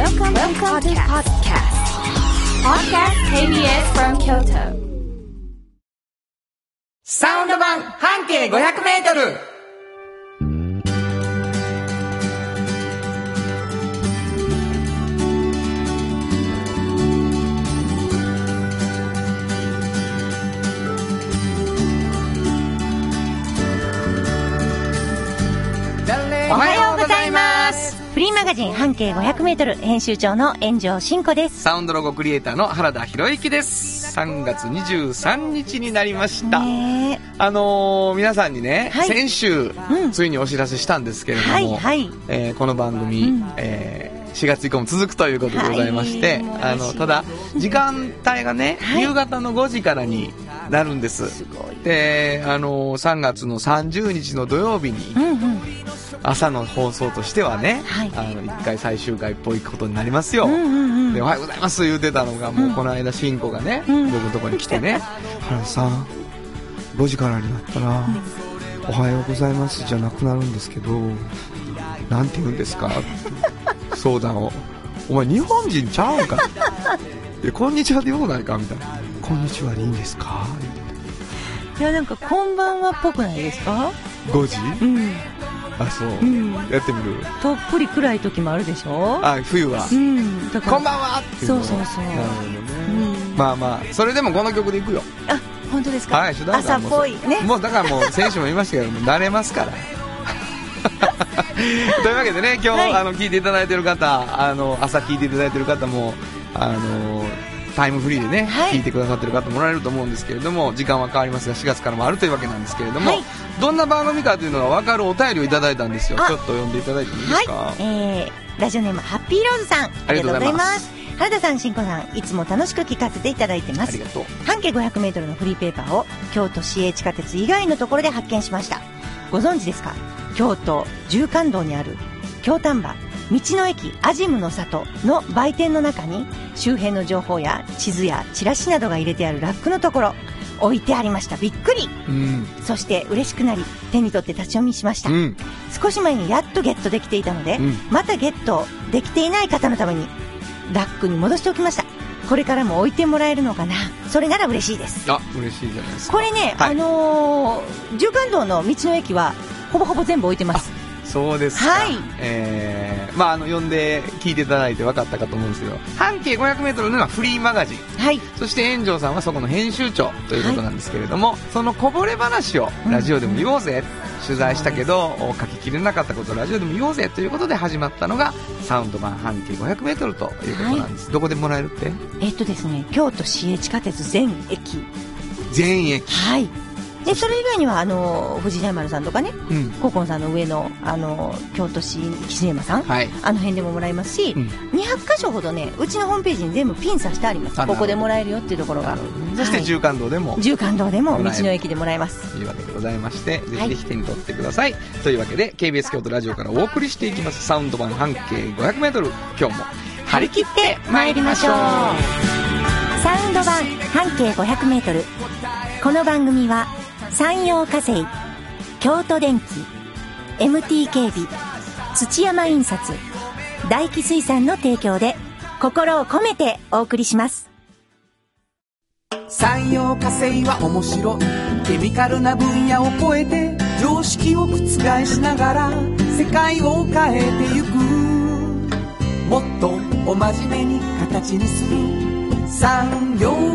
Welcome, Welcome to podcast. Podcast KBS from Kyoto. サウンド版半径500メートルおはようガジン半径500メートル編集長の炎上真子です。サウンドロゴクリエイターの原田博之です。3月23日になりました、ね。あのー皆さんにね、はい。先週、うん。ついにお知らせしたんですけれども、はいはい。えーこの番組、うん。えー4月以降も続くということでございまして、はいあのただ時間帯がね、はい。夕方の5時からになるんです。す。で、あのー3月の30日の土曜日にうんうん。朝の放送としてはね、はい。あの1回最終回っぽいことになりますよ、うんうんうん。でおはようございます言うてたのがもうこの間しんこがね、うん。僕のとこに来てね「原田さん5時からになったら「おはようございます」じゃなくなるんですけどなんて言うんですか？相談を「お前日本人ちゃうんか」いやこんにちはでようないか」みたいな「こんにちはでいいんですか?」いや、なんか、こんばんはっぽくないですか？5時？うん。あそう、うん。やってみる？とっぷり暗い時もあるでしょ？あ冬はうん。だ「から。こんばんは!」ってそうそうそうなるほどね、うんまあまあそれでもこの曲でいくよあ、本当ですか？はい、朝っぽい。ね。もうだからもう選手も言いましたけども慣れますから というわけでね今日、はいあの聞いていただいてる方あの朝聞いていただいてる方もあのタイムフリーでね、はい。聞いてくださってる方もおられると思うんですけれども時間は変わりますが4月からもあるというわけなんですけれども、はい。どんな番組かというのが分かるお便りをいただいたんですよ。ちょあっと読んでいただいてもいいですはい。か、。えー、ラジオネーム、ハッピーローズさん。ありがとうございます。原田さん、しんこさん、いつも楽しく聞かせていただいてます。あり。がとう。半径500メートルのフリーペーパーを京都市営地下鉄以外のところで発見しました。ご存知ですか？京都縦貫道にある京丹波道の駅アジムの里の売店の中に周辺の情報や地図やチラシなどが入れてあるラックのところ置いてありました。びっくりうんそして嬉しくなり手に取って立ち読みしました。うん少し前にやっとゲットできていたので、うんまたゲットできていない方のためにラックに戻しておきました。これからも置いてもらえるのかなそれなら嬉しいです。あ嬉しいじゃないですかこれね、はいあのー、縦貫道の道の駅はほぼほぼ全部置いてます。そうですか。はいえー、まあ、あの、読んで聞いていただいて分かったかと思うんですけど、半径500メートルのはフリーマガジン。はい。そして炎上さんはそこの編集長ということなんですけれども、そのこぼれ話をラジオでも言おうぜ、取材したけど、書ききれなかったことをラジオでも言おうぜということで始まったのが、サウンド版半径500メートルということなんです。どこでもらえるって？えっとですね、京都市営地下鉄全駅。全駅。はい。で、それ以外には、あのー、藤井大丸さんとかね、うん。ココンさんの上の、あのー、京都市岸山さん、はい。あの辺でももらえますし、うん200箇所ほどね、うちのホームページに全部ピン刺してあります。ここでもらえるよっていうところが。そしてはい縦貫道でも、縦貫道でも道の駅でもらえます。というわけでございまして、ぜひぜひ手に取ってください。というわけで、KBS 京都ラジオからお送りしていきます、サウンド版半径500メートル。今日も、張り切って参りましょう。サウンド版半径500メートル。この番組は、山陽火星、京都電機、MT 警備、土山印刷、大気水産の提供で、心を込めてお送りします。産業化成は面白い。ケミカルな分野を超えて常識を覆しながら世界を変えてゆく。もっとお真面目に形にする。産業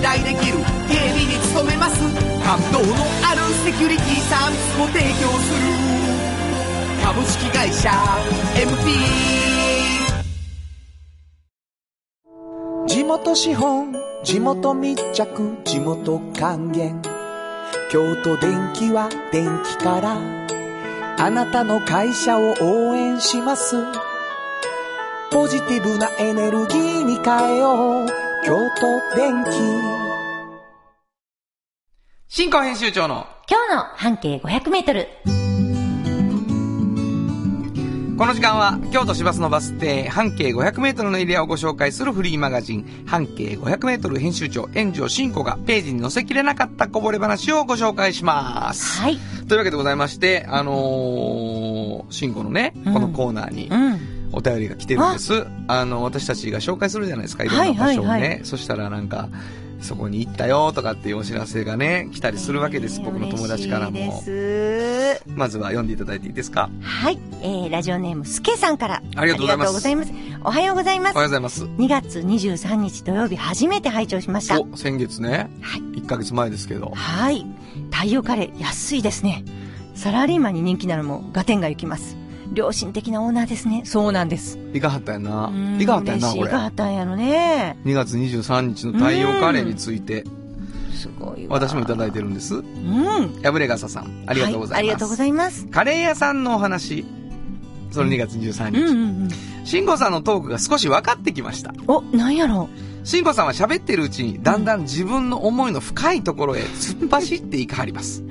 信頼できる警備に努めます。感動のあるセキュリティサービスも提供する。株式会社 MT 地元資本地元密着地元還元。京都電気は電気からあなたの会社を応援します。ポジティブなエネルギーに変えよう。京都電気新婚編集長の今日の半径500メートル。この時間は京都市バスのバス停半径500メートルのエリアをご紹介するフリーマガジン半径500メートル編集長炎上真子がページに載せきれなかったこぼれ話をご紹介します。はい。というわけでございまして、あのー、真子のね、うんこのコーナーにうん。お便りが来てるんです。あの、私たちが紹介するじゃないですか、いろんな場所をね。はいはいはそしたらなんか、そこに行ったよとかっていうお知らせがね、来たりするわけです、僕の友達からも。まずは読んでいただいていいですか？はい。えー、ラジオネーム、すけさんから。ありがとうございます。おはようございますおはよう。ございます。2月23日土曜日初めて拝聴しました。お、先月ね。はい1ヶ月前ですけど。はい。太陽カレー安いですね。サラリーマンに人気なのも合点が行きます。良心的なオーナーですね。そうなんです。いかはったやんなう。んいかはったやんな、これ嬉しいいか。はったんやろね。2月23日の太陽カレーについて、すごいわ。私もいただいてるんです。うん。やぶれがささん、ありがとうございます。はありがとうございます。カレー屋さんのお話。その2月23うん日。うんうん。慎吾さんのトークが少し分かってきました。お、なんやろ慎吾さんは喋ってるうちに、だんだん自分の思いの深いところへ突っ走っていかはります。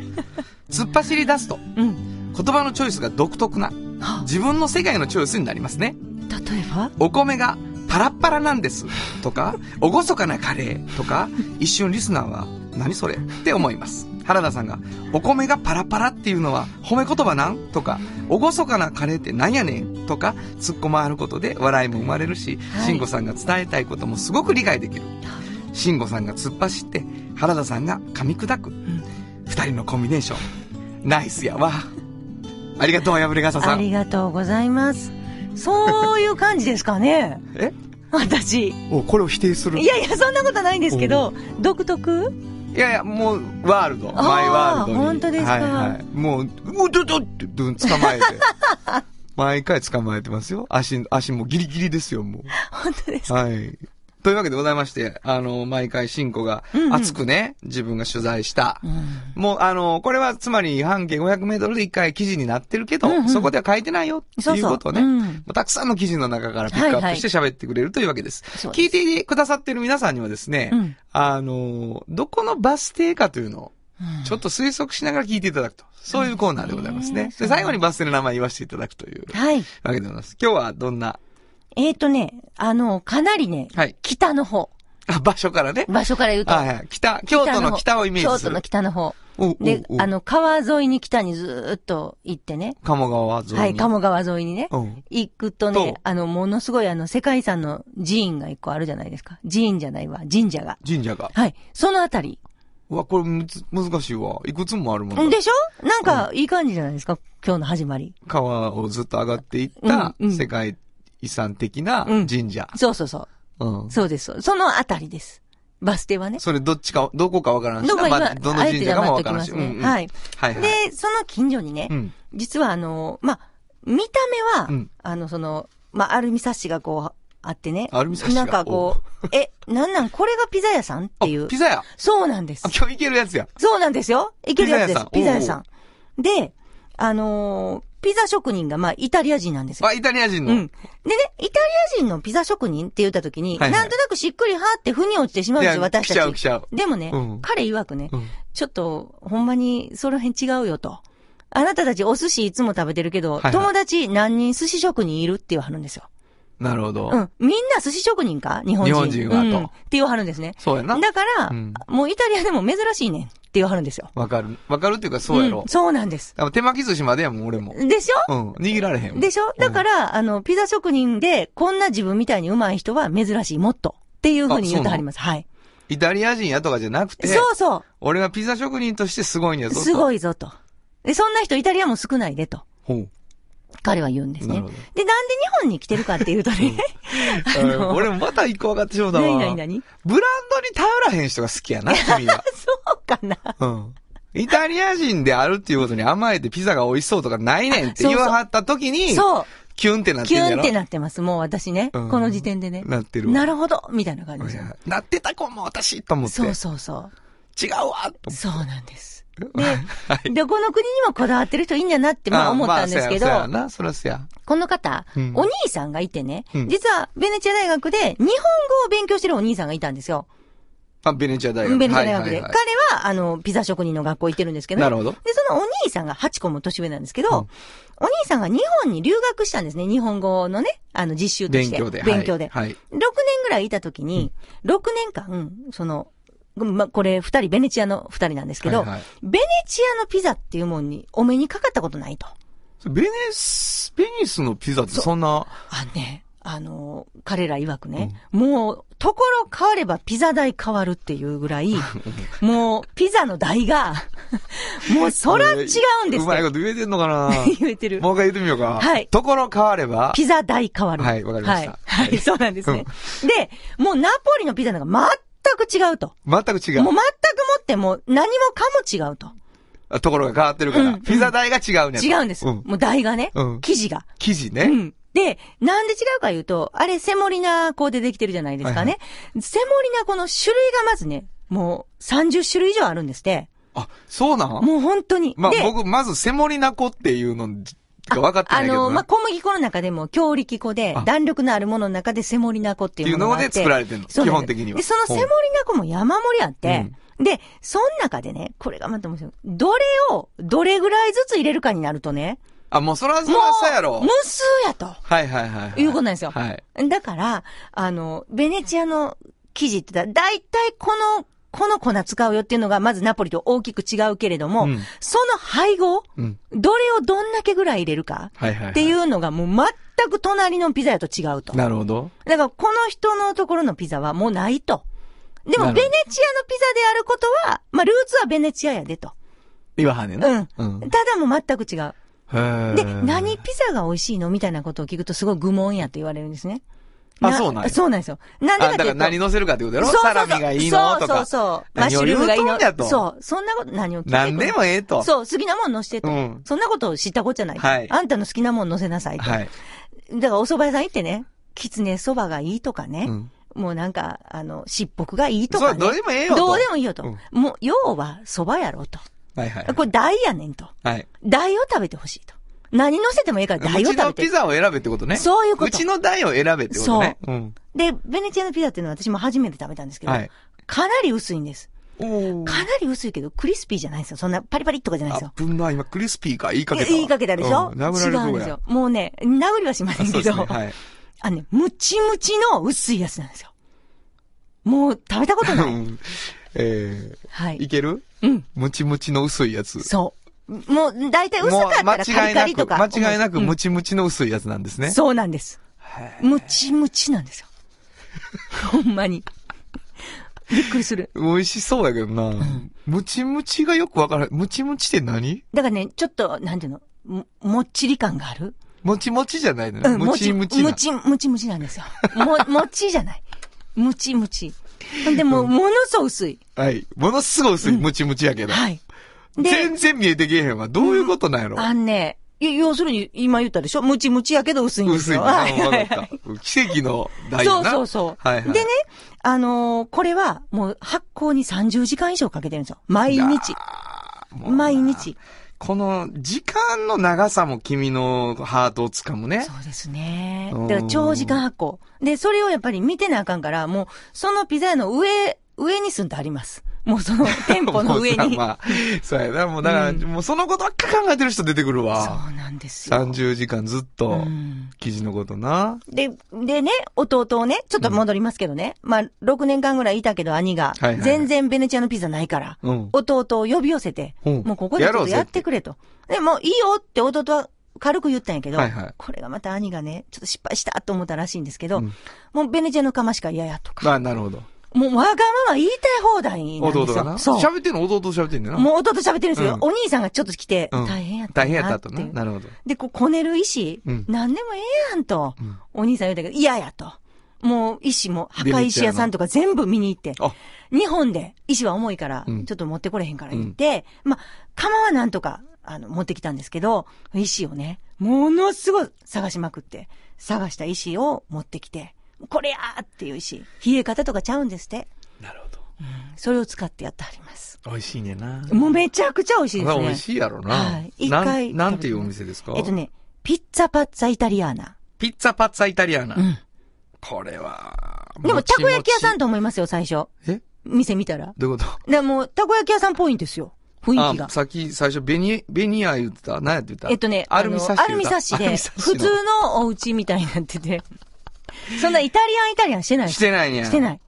突っ走り出すと、うん。言葉のチョイスが独特な、は自分の世界のチョイスになりますね。例えば？お米がパラッパラなんです。とか、おごそかなカレーとか、一瞬リスナーは、何それって思います。原田さんが、お米がパラパラっていうのは褒め言葉なんとか、おごそかなカレーってなんやねんとか、突っ込まはることで笑いも生まれるし、はい慎吾さんが伝えたいこともすごく理解できる。慎吾さんが突っ走って、原田さんが噛み砕く。二人のコンビネーション。ナイスやわ。ありがとう、やぶれがささん。ありがとうございます。そういう感じですかね。え？私。お、これを否定するいやいや、そんなことないんですけど、独特？いやいや、もう、ワールド。マイワールドに。本当ですか？はいはい。もう、うどどって、どん捕まえて。毎回捕まえてますよ。足、足もギリギリですよ、も本当ですう。はい。というわけでございまして、あの、毎回、シンコがうんうん熱くね、自分が取材した。うんもう、あの、これはつまり半径500メートルで一回記事になってるけど、うんうんそこでは書いてないよっていうことをね、うんもうたくさんの記事の中からピックアップして喋ってくれるというわけです。そうです聞いてくださってる皆さんにはですね、うんあの、どこのバス停かというのを、うんちょっと推測しながら聞いていただくと。そういうコーナーでございますね。で、最後にバス停の名前言わせていただくというはい。わけでございます。今日はどんな、えーとね、あの、かなりね、はい北の方。あ、場所からね。場所から言うと。はいはい。北、京都の北をイメージする。京都の北の方。おうで、あの、川沿いに北にずーっと行ってね。鴨川沿いに。はい、鴨川沿いにね。うん。行くととね、あの、ものすごいあの、世界遺産の寺院が一個あるじゃないですか。寺院じゃないわ、神社が。神社が。はい。そのあたり。うわ、これむず難しいわ。いくつもあるもんだでしょ？なんか、いい感じじゃないですか？今日の始まり。川をずっと上がっていったうんうん世界遺産的なうん神社。そうそうそう。うん。そうです。そのあたりです。バス停はね。それどっちか、どこかわからんしな、どこか今まあどの神社かもわからんし。ねうんうんはい。はいはい。で、その近所にね、うん。実はあの、まあ、見た目は、うんあの、その、まあ、アルミサッシがこう、あってね。アルミサッシが？なんかこう、え、なんなん？これがピザ屋さんっていうあ、。ピザ屋？そうなんですあ、。今日行けるやつや。そうなんですよ。いけるやつです。ピピザ屋さザ屋さん。で、あのーピザ職人が、まあ、イタリア人なんですよ。あ、イタリア人の。うん。でね、イタリア人のピザ職人って言った時に、はいはいなんとなくしっくりはって腑に落ちてしまうんですよ、私たち。来ちゃう来ちゃうでもね、うん彼曰くね、うんちょっと、ほんまに、その辺違うよと。あなたたちお寿司いつも食べてるけど、はいはい友達何人寿司職人いるって言わはるんですよ。なるほど。うん。みんな寿司職人か？日本人。日本人はとうんって言わはるんですね。そうやな。だから、うんもうイタリアでも珍しいねんって言わはるんですよ。わかる。わかるっていうかそうやろん。そうなんです。手巻き寿司までやもん、俺も。でしょ？うん。握られへん。でしょ？だから、あの、ピザ職人で、こんな自分みたいに上手い人は珍しい、もっと。っていうふうに言ってはります。はい。イタリア人やとかじゃなくて、そうそ俺はピザ職人としてすごいんやう。ぞと。すごい。いぞと。で、そんな人イタリアも少ないでと。ほう。彼は言うんですね。で、なんで日本に来てるかっていうとね。俺もまた一個分かってしまうだわ。何何何？ブランドに頼らへん人が好きやな、君は。そうかな。うん。イタリア人であるっていうことに甘えてピザが美味しそうとかないねんって言わはった時に、そう。キュンってなってキんやろ？ュンってなってます。もう私ね。うんこの時点でね。なってるわなるほど。みたいな感じ。なってた子も私と思って。そうそうそう。違うわそうなんです。で、はいどこの国にもこだわってる人いいんだなって、まあ思ったんですけど、まあそそ。この方、うんお兄さんがいてね、うん実はベネチア大学で日本語を勉強してるお兄さんがいたんですよ。あ、ベネチア大学。ベネチア大学で。はいはいはい彼は、あの、ピザ職人の学校行ってるんですけどね。なるほど。で、そのお兄さんが8個も年上なんですけど、うんお兄さんが日本に留学したんですね。日本語のね、あの、実習として。勉強で。勉強で。はい。はい6年ぐらいいた時に、6年間、その、ま、これ二人、ベネチアの二人なんですけど、はいはいベネチアのピザっていうもんにお目にかかったことないと。ベネス、ベニスのピザってそんな、あのね、あの、彼ら曰くね、もう、ところ変わればピザ代変わるっていうぐらい、もう、ピザの代が、もう、そら違うんですうまいよ。こと言えてんのかな？言えてる。もう一回言ってみようか。はいところ変われば、ピザ代変わる。はいわかりましたはい。はい、そうなんですね。で、もうナポリのピザなんか全く違うと。全く違うもう全くもっても何もかも違うと。あ。ところが変わってるから、うんピザ代が違うね違うんです。うん。もう代がね、うん生地が。生地ね。うん。で、なんで違うか言うと、あれ、セモリナ粉でできてるじゃないですかね。セモリナ粉の種類がまずね、もう30種類以上あるんですって。あ、そうなん？もう本当に。まあで、僕、まずセモリナ粉っていうのが分かってないけどな。あの、まあ、小麦粉の中でも強力粉であ、弾力のあるものの中でセモリナ粉っていうものがあって。っていうので作られてんの基本的にはで、そのセモリナ粉も山盛りあって、で、その中でね、これがまた面白い。どれを、どれぐらいずつ入れるかになるとね、あ、もうそらそもらそうやろう、。無数やと。はいはいはいはい。いうことなんですよはい。だから、あの、ベネチアの生地って言ったら、大体この、この粉使うよっていうのが、まずナポリと大きく違うけれども、うんその配合、うん。どれをどんだけぐらい入れるか。っていうのがもう全く隣のピザ屋と違うと。だかなるほど。らこの人のところのピザはもうないと。でもベネチアのピザであることは、まあルーツはベネチアやでと。言わはんねんな。うん。うん。ただもう全く違う。で、何ピザが美味しいのみたいなことを聞くとすごい愚問やと言われるんですね。あそうなんやそうなんですよ。なんでかあ、っていうと。だから何乗せるかってことやろそうそうそうサラミがいいの？とか。そうそうそう。マッシュルームがいいの？とそう。そんなこと、何を聞いてく何でもええと。そう、好きなもん乗せてと。うんそんなことを知ったことじゃないと。はいあんたの好きなもん乗せなさいと。はい。だからお蕎麦屋さん行ってね、きつね蕎麦がいいとかね。うんもうなんか、あの、しっぽくがいいとかね。そうどうでもええよとどうでもいいよと。うんもう、要は蕎麦やろと。はいはい。これ大やねんと。はい。大を食べてほしいと。何乗せてもいいから大うちを食べて。のピザを選べってことね。そういうことうちの台を選べってことね。うん。で、ベネチアのピザっていうのは私も初めて食べたんですけど、はいかなり薄いんです。かなり薄いけど、クリスピーじゃないんですよ。そんなパリパリとかじゃないんですあよ。、ぶんな、今クリスピーか言いかけたわ。言いかけたでしょ、うん殴られる違うんですよ。もうね、殴りはしませんけど、ね。はい。あのね、ムチムチの薄いやつなんですよ。もう食べたことない。うんえはー、いい。ける？うん。ムチムチの薄いやつ。そう。もう、だいたい薄かったらカリカリとか。間違いなくうんムチムチの薄いやつなんですね。そうなんです。ムチムチなんですよ。ほんまに。びっくりする。美味しそうやけどな。ムチムチがよくわからない。ムチムチって何？だからね、ちょっと、なんていうの、ももっちり感がある。もちもちじゃないのね。うん、ムチムチなム。チ、ムチムチなんですよ。も、もちじゃない。ムチムチ。ほんでもう、ものすごい薄い。はい。ものすごい薄いムチムチやけど。はい。で全、然見えてけえへんわ。どういうことなんやろ？あんね、い要するに、今言ったでしょ？ムチムチやけど薄いんですよ。薄い。奇跡の台やそうな。そうそう。はいはい。でね、あのーこれは、もう発酵に30時間以上かけてるんですよ。毎日。毎日。この時間の長さも君のハートをつかむね。そうですね。うんだから長時間発酵。で、それをやっぱり見てなあかんから、もう、そのピザ屋の上、上に住んであります。もうその店舗の 上に。まあ、そうやな。もうだから、うんもうそのことばっか考えてる人出てくるそわ。うなんですよ。30時間ずっとう、ん記事のことな。で、でね、弟をね、ちょっと戻りますけどね。まあ、6年間ぐらいいたけど兄がはいはい、全然ベネチアのピザないから、うん。弟を呼び寄せて、うんもうここでちょっとやってくれと。で、もういいよって弟は軽く言ったんやけど、はいはいこれがまた兄がね、ちょっと失敗したと思ったらしいんですけど、うんもうベネチアの釜しか嫌やとか、まあ、なるほど。もうわがまま言いたい放題なんですよ。弟がな？そう。喋ってんの？弟と喋ってんねんな。もう弟喋ってるんですよ。うんお兄さんがちょっと来て、うん大変やったな大変やったとな。っていうなるほど。で、こう、こねる石、うん何でもええやんと、うんお兄さん言うたけど、嫌やと。もう、石も、墓石屋さんとか全部見に行って、あ、日本で石は重いから、うんちょっと持ってこれへんから言って、まあ、釜はなんとか、あの、持ってきたんですけど、石をね、ものすごい探しまくって、探した石を持ってきて、これやーっていう石、冷え方とかちゃうんですって。なるほど。それを使ってやってはります。美味しいねんな。もうめちゃくちゃ美味しいですね。美味しいやろな。はい一なん回なんていうお店ですか？えっとね、ピッツァパッツァイタリアーナ。ピッツァパッツァイタリアーナ。うん。これは、でも、たこ焼き屋さんと。と思いますよ、最初。え？店見たら。どういうこと？でもう、たこ焼き屋さんっぽいんですよ。雰囲気があ、。さっき最初、ベニ、ベニヤ言ってた何やって言った？えっとね、アルミサッシアルミサッシで、普通のお家みたいになってて。そんなイタリアンイタリアンしてないしてないね。してない。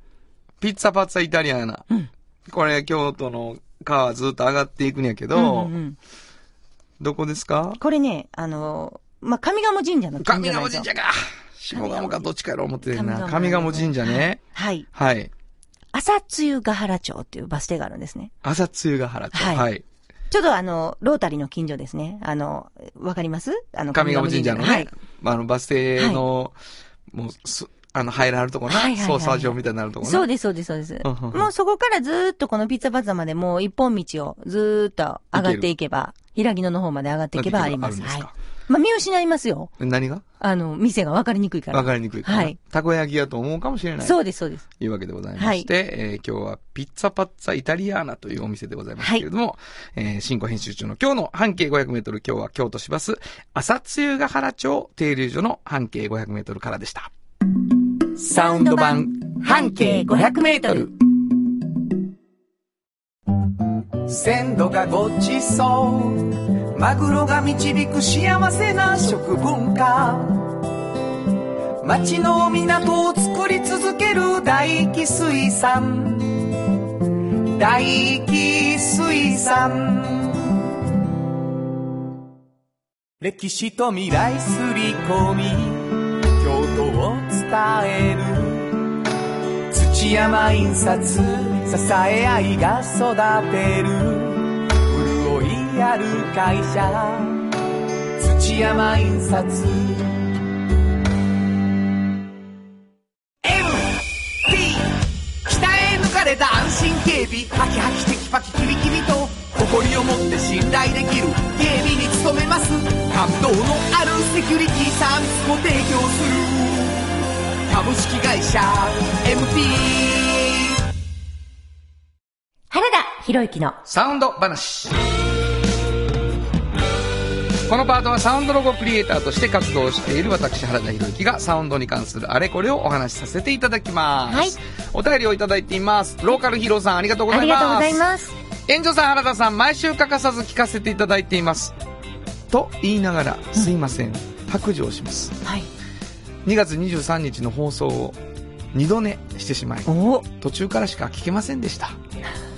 ピッツァパッツァイタリアな。うんこれ、京都の川ずっと上がっていくんやけど、うんうんうんどこですか？これね、あの、まあ、上賀茂神社の近所上賀茂神社か。下鴨かどっちかやろ思ってるな。上賀茂神社ね。はい。はい。朝露ヶ原町っていうバス停があるんですね。朝露ヶ原町。はいはい。ちょっとあの、ロータリーの近所ですね。あの、わかります？あの、上賀茂神社のね、はい。あの、バス停の、もうす、あの、入らはるとこな、はいはいはい操作場みたいになるとこな。そうです、そうです、そうです。うんうんうんもうそこからずーっとこのピッツァパッツァまでもう一本道をずーっと上がっていけば、平木野の方まで上がっていけばあります。はい。まあ、見失いますよ。何が？あの、店が分かりにくいから。わかりにくいかな。はいたこ焼きやと思うかもしれない。そうです、そうです。というわけでございまして、えー今日はピッツァパッツァイタリアーナというお店でございますけれども、えー新語編集中の今日の半径500メートル、今日は京都市バス、朝露ヶ原町停留所の半径500メートルからでした。サウンド版半径500メートル鮮度がごちそうマグロが導く幸せな食文化。町の港を作り続ける大気水産。大気水産。歴史と未来すり込み京都を伝える。土山印刷支え合いが育てる。潤いある会社。土山印刷 MT 鍛え抜かれた安心警備。ハキハキテキパキキビキビと。誇りを持って信頼できる。警備に努めます。感動のあるセキュリティサービスも提供する。株式会社。MT 原田博之の。サウンド話。このパートはサウンドロゴクリエイターとして活動している私原田博之がサウンドに関するあれこれをお話しさせていただきます。はいお便りをいただいています。ローカルヒーローさんありがとうございます。ありがとうございます。援助さん原田さん毎週欠かさず聞かせていただいています。と言いながらすいません。白状します。はい。2月23日の放送を二度寝してしまい、お途中からしか聞けませんでした。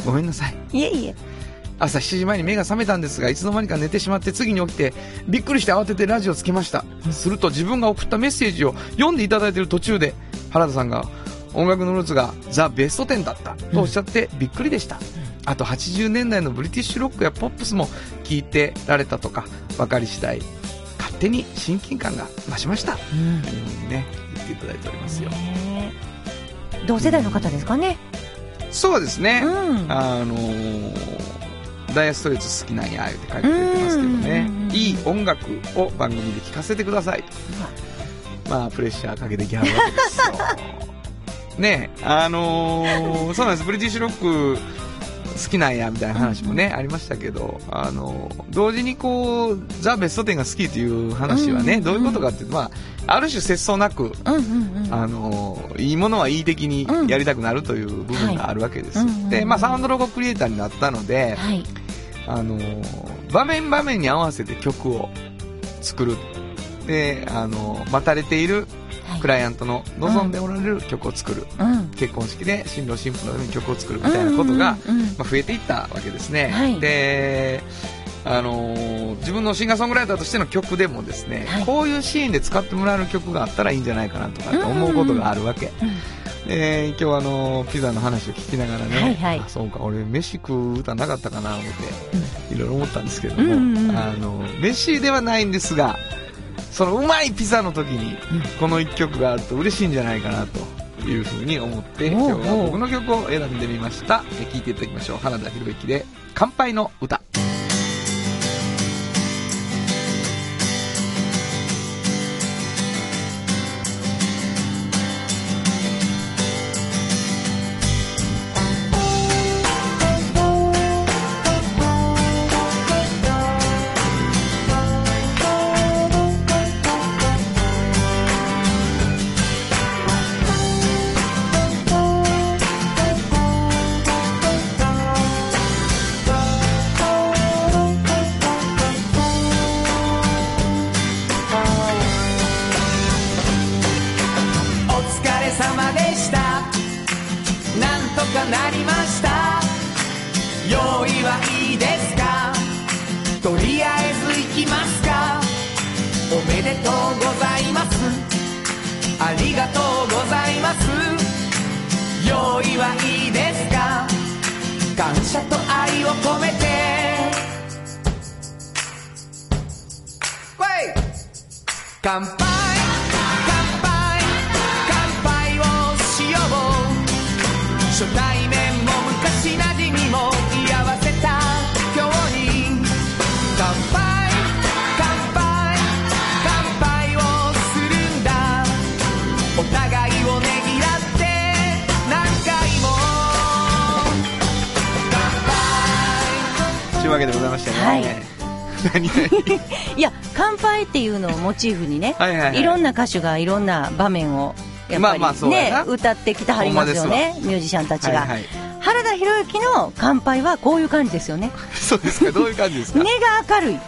ごめんなさい。いえいえ。朝7時前に目が覚めたんですがいつの間にか寝てしまって次に起きてびっくりして慌ててラジオつけました。すると自分が送ったメッセージを読んでいただいている途中で原田さんが音楽のルーツがザ・ベスト10だったとおっしゃってびっくりでした。あと80年代のブリティッシュロックやポップスも聞いてられたとか分かり次第勝手に親近感が増しました。うふうにね言っていただいておりますよ。同世代の方ですかね。そうですね、うん。あのーダイヤストレート好きなんや、言って書いてくれてますけどねうん。いい音楽を番組で聴かせてください。まあ、プレッシャーかけてきはるわけですよ。ねえ、あのーそうなんです。ブリティッシュロック好きなんや、みたいな話もね、ありましたけど、あのー同時にこう、ザ・ベスト10が好きという話はね、うんどういうことかっていうと、まあ、ある種節操なく。あのいいものはいい的にやりたくなるという部分があるわけです、で、まあ、サウンドロゴクリエイターになったので、はい。あの場面場面に合わせて曲を作る。で、あの待たれているはい。クライアントの望んでおられる曲を作る、うん。結婚式で新郎新婦のために曲を作るみたいなことが、うんうんうん。まあ、増えていったわけですね、はい。であのー自分のシンガーソングライターとしての曲でもですね、はい。こういうシーンで使ってもらえる曲があったらいいんじゃないかなとかって思うことがあるわけ、で今日はあのピザの話を聞きながらね、はいはい。あそうか俺飯食う歌なかったかな思っていろいろ思ったんですけれども、うんうんうん。あの飯ではないんですがそのうまいピザの時にこの一曲があると嬉しいんじゃないかなというふうに思って今日は僕の曲を選んでみました。え聴いていただきましょう。原田博之で「乾杯の歌」「乾杯。乾杯。乾杯をしよう。初対面も昔なじみも居合わせた今日に。乾杯。乾杯乾杯をするんだ。お互いをねぎらって何回も。乾杯。というわけでございましてね。はい。いや乾杯っていうのをモチーフにね、はいはいはい。ろんな歌手がいろんな場面をやっぱり、ねまあまあ歌ってきてはりますよねミュージシャンたちが、はいはい。原田博之の乾杯はこういう感じですよね。そうですか、どういう感じですか？根が明るい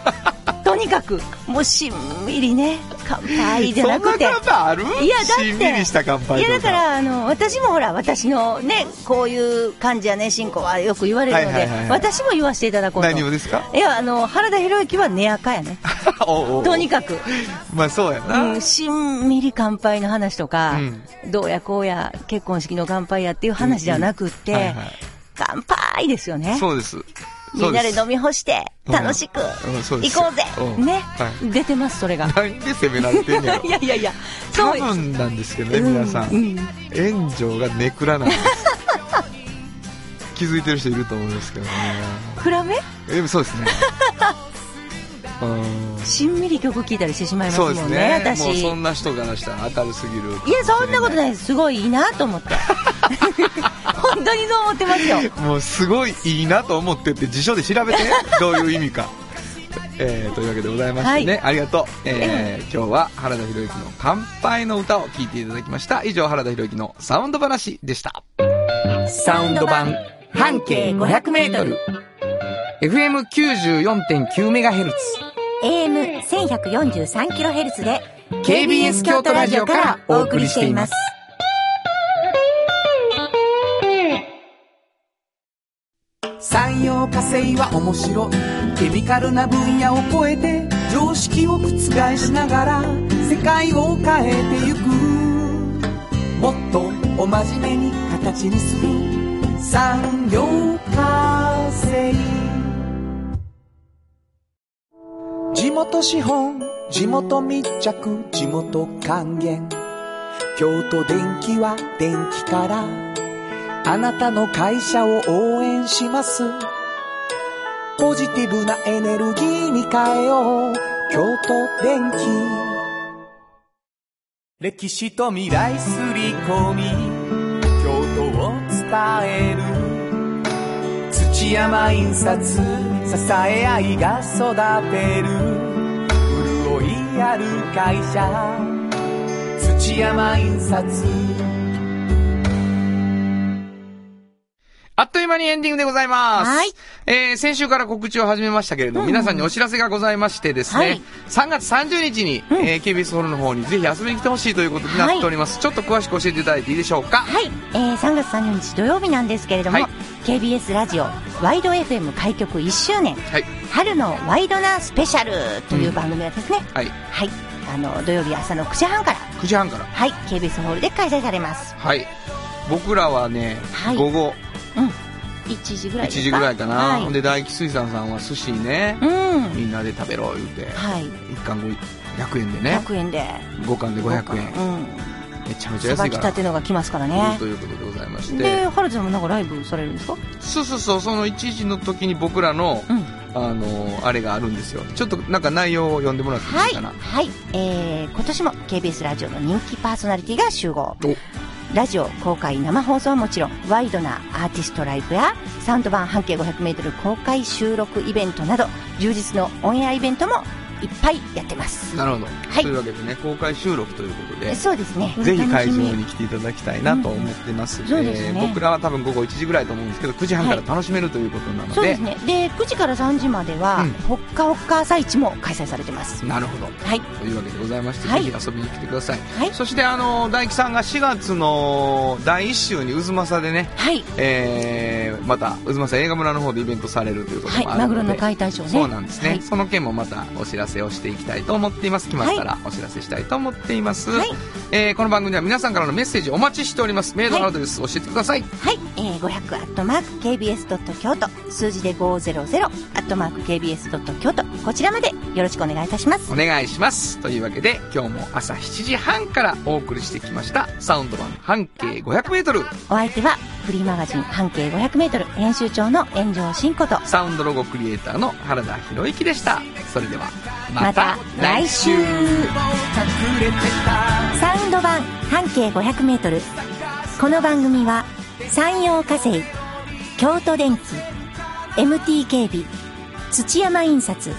とにかくもうしんみりね乾杯じゃなくて。乾杯ある？いやだって。いやだからあの私もほら私のねこういう感じやね進行はよく言われるので、私も言わせていただこうと。何をですか？いやあの原田博之は根垢やね。おうおうとにかく。まあそうやな。うん、しんみり乾杯の話とか、うん。どうやこうや結婚式の乾杯やっていう話ではなくって、乾杯ですよね。そうです。みんなで飲みみ干してうん楽しく行こうぜ、うん。ね、はい。出てますそれが。なんで責められてんやろ いやいやいや。多そう分なんですけどね、皆さん。うん。炎上がネクラなんです。気づいてる人いると思うんですけどね。暗め？え、そうですね。うん。しんみり曲聴いたりしてしまいますそもうんですね。私。もうそんな人からしたら明るすぎる。いやそんなことないです。すごいいいなと思って本当にそう思ってますよ。もうすごいいいなと思ってって辞書で調べてね。どういう意味か。えー、というわけでございましてね、はい。ありがとう、えー今日は原田博之の乾杯の歌を聴いていただきました。以上原田博之のサウンド話でした。サウンド版半径500メートル。FM94.9MHz AM1143kHz で KBS 京都ラジオからお送りしています産業化成は面白い。ケミカルな分野を超えて常識を覆しながら世界を変えてゆく。もっとお真面目に形にする。産業化成地元資本地元密着地元還元。京都電気は電気から。あなたの会社を応援します。ポジティブなエネルギーに変えよう。京都電気歴史と未来すり込み。京都を伝える。土山印刷。支え合いが育てる。潤いある会社。土山印刷。あっという間にエンディングでございます。はい。えー、先週から告知を始めましたけれども、皆さんにお知らせがございましてですね、はい3月30日に、えー KBS ホールの方にぜひ遊びに来てほしいということになっております。ちょっと詳しく教えていただいていいでしょうか？はい、えー、3月30日土曜日なんですけれども、はい KBS ラジオワイド FM 開局1周年はい。春のワイドなスペシャルという番組はですね、はい。はいあの土曜日朝の9時半から9時半から。はい KBS ホールで開催されますはい。僕らはね、はい午後うん1時ぐらい1ですか？時ぐらいかな。はい。で、大吉水産さんは寿司ね、うん。みんなで食べろ言うて、はい。一貫500円でね、100円で。5貫で500円。うん。めちゃめちゃ安いから。さばきた。てのが来ますからね。ということでございましでて。ハルちゃんもなんかライブされるんですか？そうそうそう、その1時の時に僕らの、うん。あの、あれがあるんですよ。ちょっとなんか内容を読んでもらっていはいいかな？はい。えー、今年も KBS ラジオの人気パーソナリティが集合。おラジオ公開生放送はもちろんワイドなアーティストライブやサウンド版半径 500m 公開収録イベントなど充実のオンエアイベントもいっぱいやってます。なるほど。はい。というわけでね、公開収録ということで、そうですね。ぜひ会場に来ていただきたいなと思ってます。そうですね。えー僕らは多分午後1時ぐらいと思うんですけど、9時半から楽しめるということなので、そうですね。で9時から3時までは、うん。ほっかほっか朝市も開催されてます。なるほど。はい。というわけでございまして、はい。ぜひ遊びに来てください。はい。そして、あの、大樹さんが4月の第1週に渦政でね、はい。えー、また、渦政映画村の方でイベントされるということはいもあるので、マグロの解体ショーね。そうなんですね、はい。その件もまたお知らせをしていきたいと思っています。決まったらお知らせしたいと思っています。はいえーこの番組では皆さんからのメッセージお待ちしております。メールアドレス教えてください。はいえー、500アットマーク KBS ドット京都、数字で500アットマーク KBS ドット京都、こちらまでよろしくお願いいたします。お願いします。というわけで、今日も朝7時半からお送りしてきました、サウンド版半径500メートル。お相手は、フリーマガジン半径500メートル編集長の炎上真子と、サウンドロゴクリエイターの原田博之でした。それでは、また来週サウンド版半径500メートル。この番組は、山陽火星、京都電機、MT 警備、土山印刷、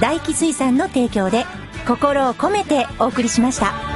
大気水産の提供で、心を込めてお送りしました。